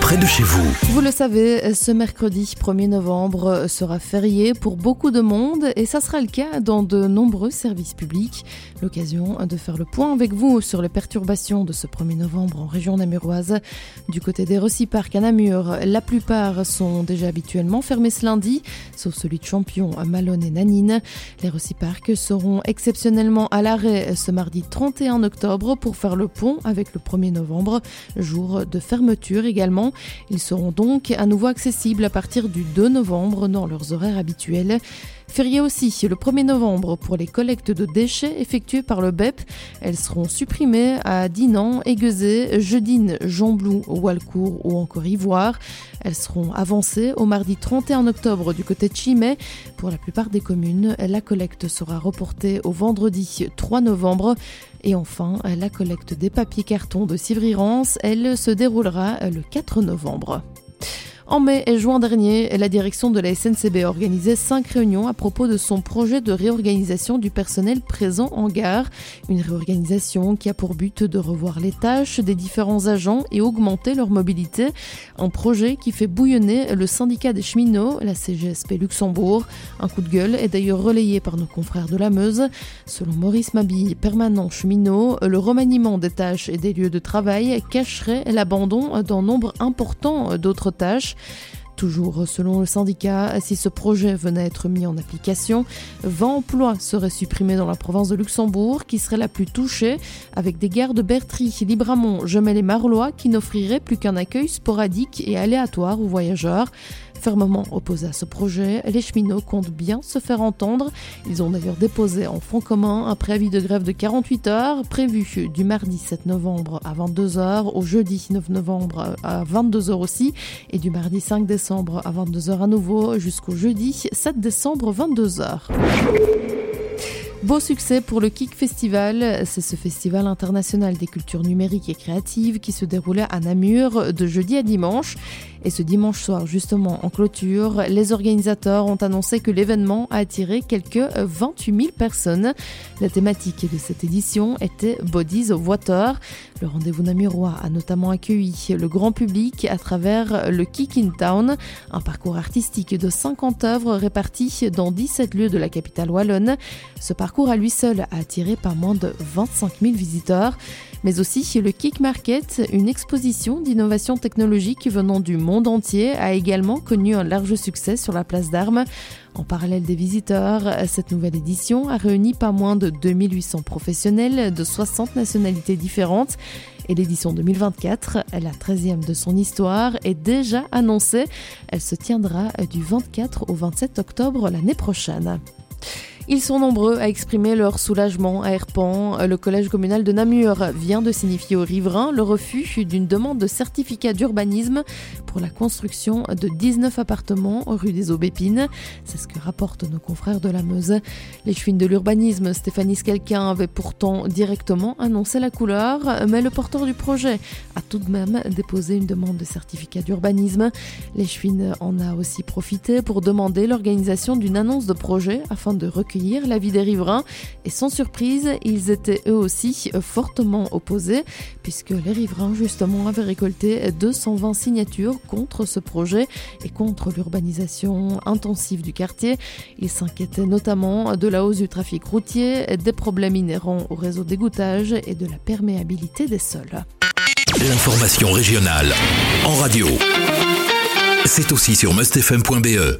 près de chez vous. Vous le savez, ce mercredi 1er novembre sera férié pour beaucoup de monde et ça sera le cas dans de nombreux services publics. L'occasion de faire le point avec vous sur les perturbations de ce 1er novembre en région namuroise. Du côté des Reciparcs à Namur, la plupart sont déjà habituellement fermés ce lundi, sauf celui de Champion à Malone et Nanine. Les Reciparcs seront exceptionnellement à l'arrêt ce mardi 31 octobre pour faire le pont avec le 1er novembre, jour de fermeture également. Ils seront donc à nouveau accessibles à partir du 2 novembre dans leurs horaires habituels. Férié aussi le 1er novembre pour les collectes de déchets effectuées par le BEP. Elles seront supprimées à Dinan, Aiguezé, Jeudine, Jamblou, Walcourt ou encore Ivoire. Elles seront avancées au mardi 31 octobre du côté de Chimay. Pour la plupart des communes, la collecte sera reportée au vendredi 3 novembre. Et enfin, la collecte des papiers cartons de Sivrirance, elle se déroulera le 4 novembre. En mai et juin dernier, la direction de la SNCB a organisé cinq réunions à propos de son projet de réorganisation du personnel présent en gare. Une réorganisation qui a pour but de revoir les tâches des différents agents et augmenter leur mobilité. Un projet qui fait bouillonner le syndicat des cheminots, la CGSP Luxembourg. Un coup de gueule est d'ailleurs relayé par nos confrères de la Meuse. Selon Maurice Mabille, permanent cheminot, le remaniement des tâches et des lieux de travail cacherait l'abandon d'un nombre important d'autres tâches. Toujours selon le syndicat, si ce projet venait à être mis en application, 20 emplois seraient supprimés dans la province de Luxembourg, qui serait la plus touchée, avec des gares de Bertry, Libramont, Gemel et Marlois qui n'offriraient plus qu'un accueil sporadique et aléatoire aux voyageurs. Fermement opposés à ce projet, les cheminots comptent bien se faire entendre. Ils ont d'ailleurs déposé en front commun un préavis de grève de 48 heures, prévu du mardi 7 novembre à 22h, au jeudi 9 novembre à 22h aussi, et du mardi 5 décembre à 22h à nouveau, jusqu'au jeudi 7 décembre 22h. Beau succès pour le Kik Festival. C'est ce festival international des cultures numériques et créatives qui se déroulait à Namur de jeudi à dimanche. Et ce dimanche soir, justement en clôture, les organisateurs ont annoncé que l'événement a attiré quelques 28 000 personnes. La thématique de cette édition était Bodies of Water. Le rendez-vous namurois a notamment accueilli le grand public à travers le Kick in Town, un parcours artistique de 50 œuvres réparties dans 17 lieux de la capitale wallonne. Ce parcours à lui seul a attiré pas moins de 25 000 visiteurs mais aussi le Kick Market, une exposition d'innovation technologique venant du monde entier, a également connu un large succès sur la place d'Armes. En parallèle des visiteurs, cette nouvelle édition a réuni pas moins de 2800 professionnels de 60 nationalités différentes. Et l'édition 2024, la 13e de son histoire, est déjà annoncée. Elle se tiendra du 24 au 27 octobre l'année prochaine. Ils sont nombreux à exprimer leur soulagement à Herpan. Le collège communal de Namur vient de signifier aux riverains le refus d'une demande de certificat d'urbanisme pour la construction de 19 appartements rue des Aubépines. C'est ce que rapportent nos confrères de la Meuse. Les de l'urbanisme, Stéphanie Skelkin, avait pourtant directement annoncé la couleur, mais le porteur du projet a tout de même déposé une demande de certificat d'urbanisme. Les en a aussi profité pour demander l'organisation d'une annonce de projet afin de recueillir la vie des riverains. Et sans surprise, ils étaient eux aussi fortement opposés, puisque les riverains justement avaient récolté 220 signatures contre ce projet et contre l'urbanisation intensive du quartier. Ils s'inquiétaient notamment de la hausse du trafic routier, des problèmes inhérents au réseau d'égouttage et de la perméabilité des sols. L'information régionale en radio. C'est aussi sur mustfm.be.